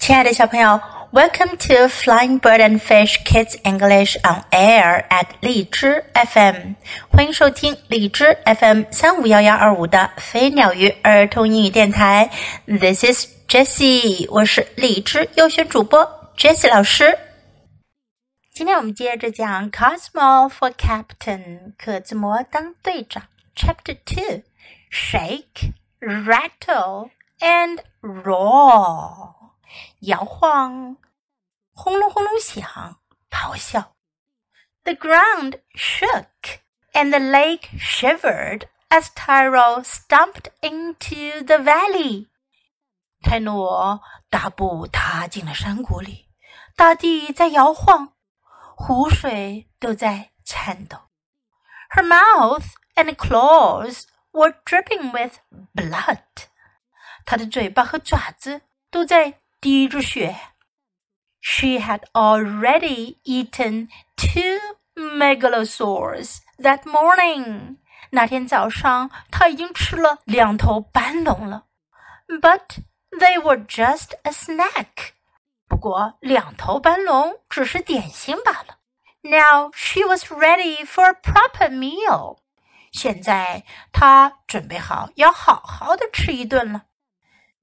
亲爱的小朋友，Welcome to Flying Bird and Fish Kids English on Air at 荔枝 FM，欢迎收听荔枝 FM 三五幺幺二五的飞鸟鱼儿童英语电台。This is Jessie，我是荔枝优选主播 Jessie 老师。今天我们接着讲 Cosmo for Captain，可兹摩当队长，Chapter Two，Shake, Rattle and Roar。 摇晃，轰隆轰隆响，咆哮。The ground shook and the lake shivered as Tyro stumped into the valley. 泰诺大步踏进了山谷里，大地在摇晃，湖水都在颤抖。Her mouth and claws were dripping with blood. 她的嘴巴和爪子都在 滴着血。She had already eaten two megalosaurs that morning. 那天早上，她已经吃了两头斑龙了。But they were just a snack. 不过，两头斑龙只是点心罢了。Now she was ready for a proper meal. 现在她准备好要好好的吃一顿了。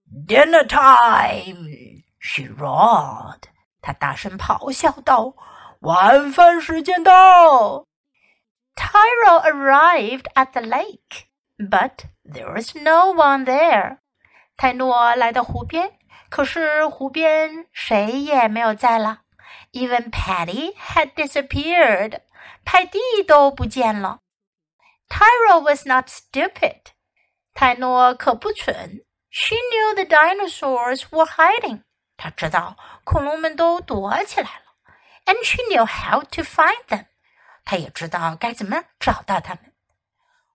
Dinner time! She roared. 她大声咆哮道：“晚饭时间到！” Tyro arrived at the lake, but there was no one there. 泰诺来到湖边，可是湖边谁也没有在了。Even Patty had disappeared. 派蒂都不见了。Tyro was not stupid. 泰诺可不蠢。 she knew the dinosaurs were hiding. 她知道恐龙们都躲起来了。And she knew how to find them. 她也知道该怎么找到它们。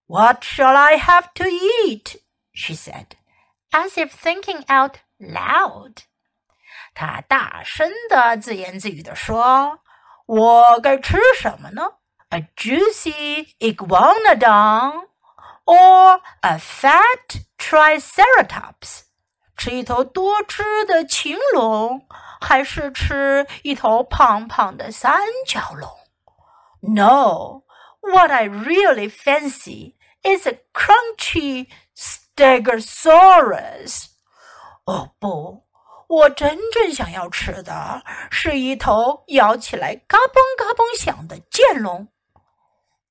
What shall I have to eat? She said, as if thinking out loud. 她大声的自言自语地说：“我该吃什么呢？A juicy iguanodon or a fat Triceratops，吃一头多汁的禽龙，还是吃一头胖胖的三角龙？No, what I really fancy is a crunchy Stegosaurus。哦不，我真正想要吃的是一头咬起来嘎嘣嘎嘣响的剑龙。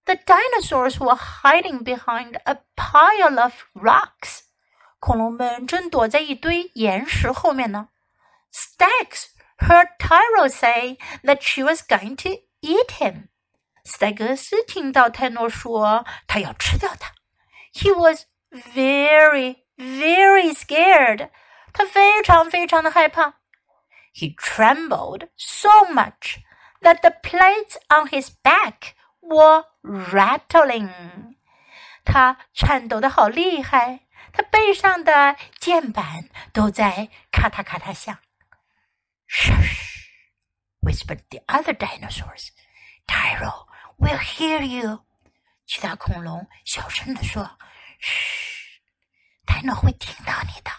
the dinosaurs were hiding behind a pile of rocks. 恐龙们正躲在一堆岩石后面呢。Stegs heard Tyro say that she was going to eat him. 斯泰格斯听到泰诺说他要吃掉他。He was very, very scared. 他非常非常的害怕。He trembled so much that the plates on his back were rattling. 他颤抖的好厉害。他背上的键盘都在咔嗒咔嗒响。Shush! whispered the other dinosaurs. Tyro will hear you. 其他恐龙小声地说：“嘘，泰诺会听到你的。”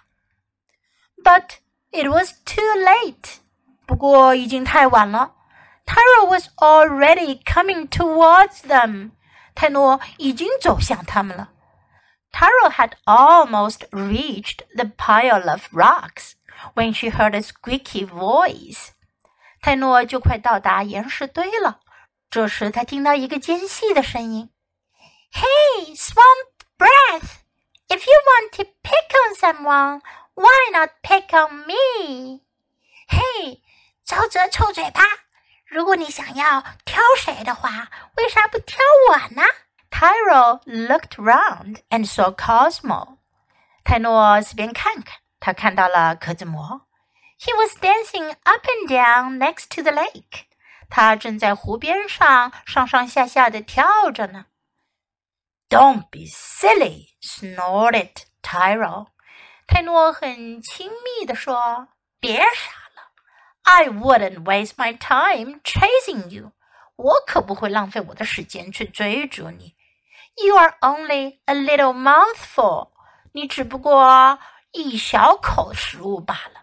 But it was too late. 不过已经太晚了。 Tyro was already coming towards them. 泰诺已经走向他们了。Tyro had almost reached the pile of rocks when she heard a squeaky voice. 泰诺就快到达岩石堆了。这时，他听到一个尖细的声音：“Hey, swamp breath! If you want to pick on someone, why not pick on me? Hey, 沼泽臭嘴巴！如果你想要挑谁的话，为啥不挑我呢？” Tyro looked round and saw Cosmo. 泰诺四边看看，他看到了科兹摩。He was dancing up and down next to the lake. 他正在湖边上上上下下的跳着呢。Don't be silly, snorted Tyro. 泰诺很亲密地说：“别傻了，I wouldn't waste my time chasing you. 我可不会浪费我的时间去追逐你。” You are only a little mouthful. 你只不过一小口食物罢了。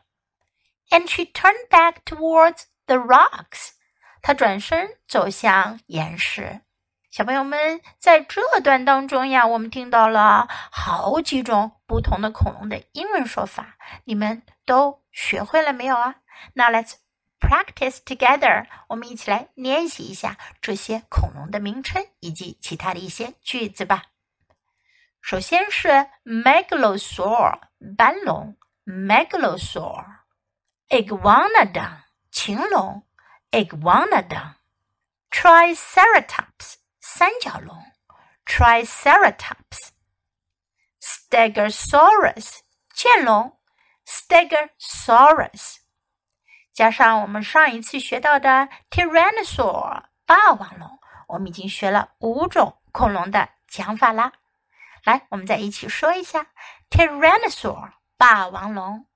and she turned back towards the rocks. 她转身走向岩石。小朋友们，在这段当中呀，我们听到了好几种不同的恐龙的英文说法，你们都学会了没有啊 ？Now let's practice together，我们一起来练习一下这些恐龙的名称以及其他的一些句子吧。首先是 megalosaur 斑龙，megalosaur；iguanodon 禽龙，iguanodon；triceratops。三角龙，Triceratops，Stegosaurus，剑龙，Stegosaurus， 加上我们上一次学到的 Tyrannosaur，霸王龙，我们已经学了五种恐龙的讲法啦。来，我们再一起说一下：Tyrannosaur，霸王龙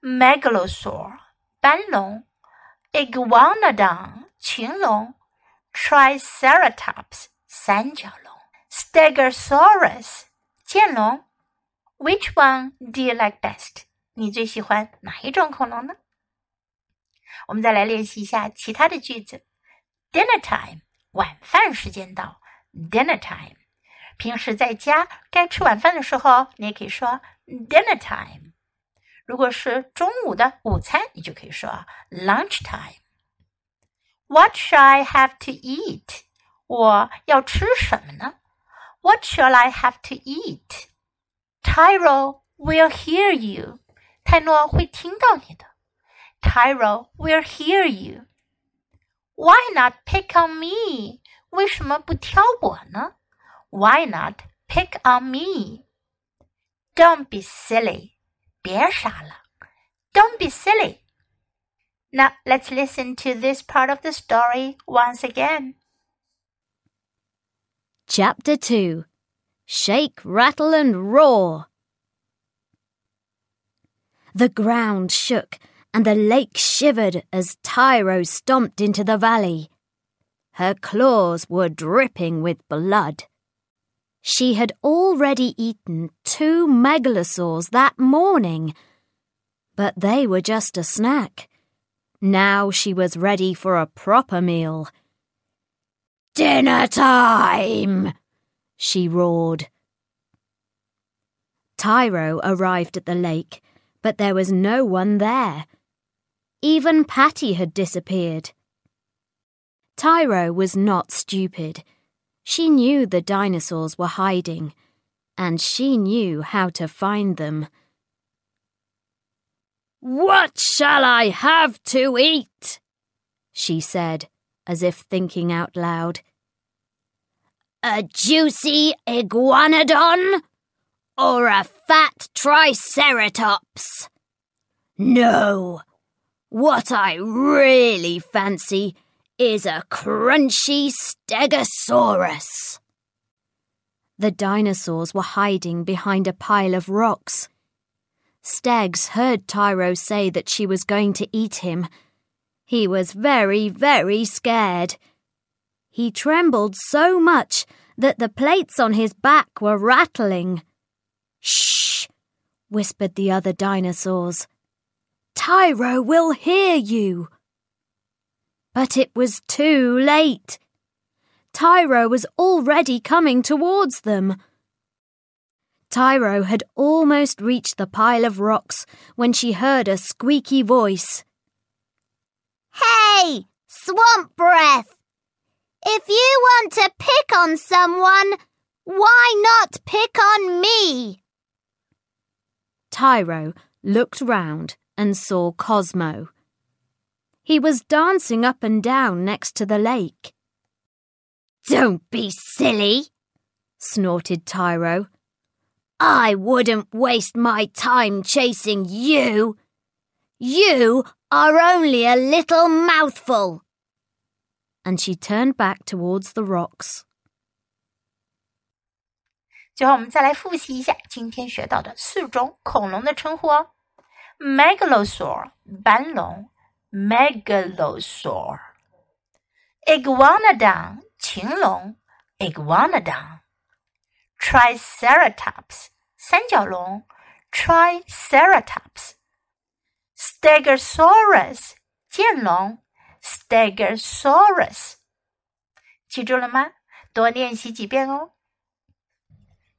；Megalosaur，斑龙；Iguanodon，禽龙；Triceratops。三角龙，Stegosaurus，剑龙。Which one do you like best？你最喜欢哪一种恐龙呢？我们再来练习一下其他的句子。Dinner time，晚饭时间到。Dinner time，平时在家该吃晚饭的时候，你也可以说 dinner time。如果是中午的午餐，你就可以说 lunch time。What shall I have to eat？我要吃什么呢？What shall I have to eat? Tyro will hear you. 泰诺会听到你的。 Tyro will hear you. Why not pick on me? 为什么不挑我呢？Why not pick on me? Don't be silly. 别傻了。Don't be silly. Now let's listen to this part of the story once again. Chapter 2 Shake, Rattle, and Roar. The ground shook and the lake shivered as Tyro stomped into the valley. Her claws were dripping with blood. She had already eaten two megalosaurs that morning, but they were just a snack. Now she was ready for a proper meal. Dinner time! she roared. Tyro arrived at the lake, but there was no one there. Even Patty had disappeared. Tyro was not stupid. She knew the dinosaurs were hiding, and she knew how to find them. What shall I have to eat? she said as if thinking out loud. A juicy iguanodon? Or a fat triceratops? No. What I really fancy is a crunchy stegosaurus. The dinosaurs were hiding behind a pile of rocks. Stegs heard Tyro say that she was going to eat him he was very, very scared. He trembled so much that the plates on his back were rattling. Shh, whispered the other dinosaurs. Tyro will hear you. But it was too late. Tyro was already coming towards them. Tyro had almost reached the pile of rocks when she heard a squeaky voice. Hey, swamp breath! If you want to pick on someone, why not pick on me? Tyro looked round and saw Cosmo. He was dancing up and down next to the lake. Don't be silly, snorted Tyro. I wouldn't waste my time chasing you. You are only a little mouthful. And she turned back towards the rocks. 最后，我们再来复习一下今天学到的四种恐龙的称呼哦。 Megalosaur 斑龙，Megalosaur。Iguanodon 禽龙，Iguanodon。Triceratops 三角龙，Triceratops。Stegosaurus，剑龙，Stegosaurus，记住了吗？多练习几遍哦。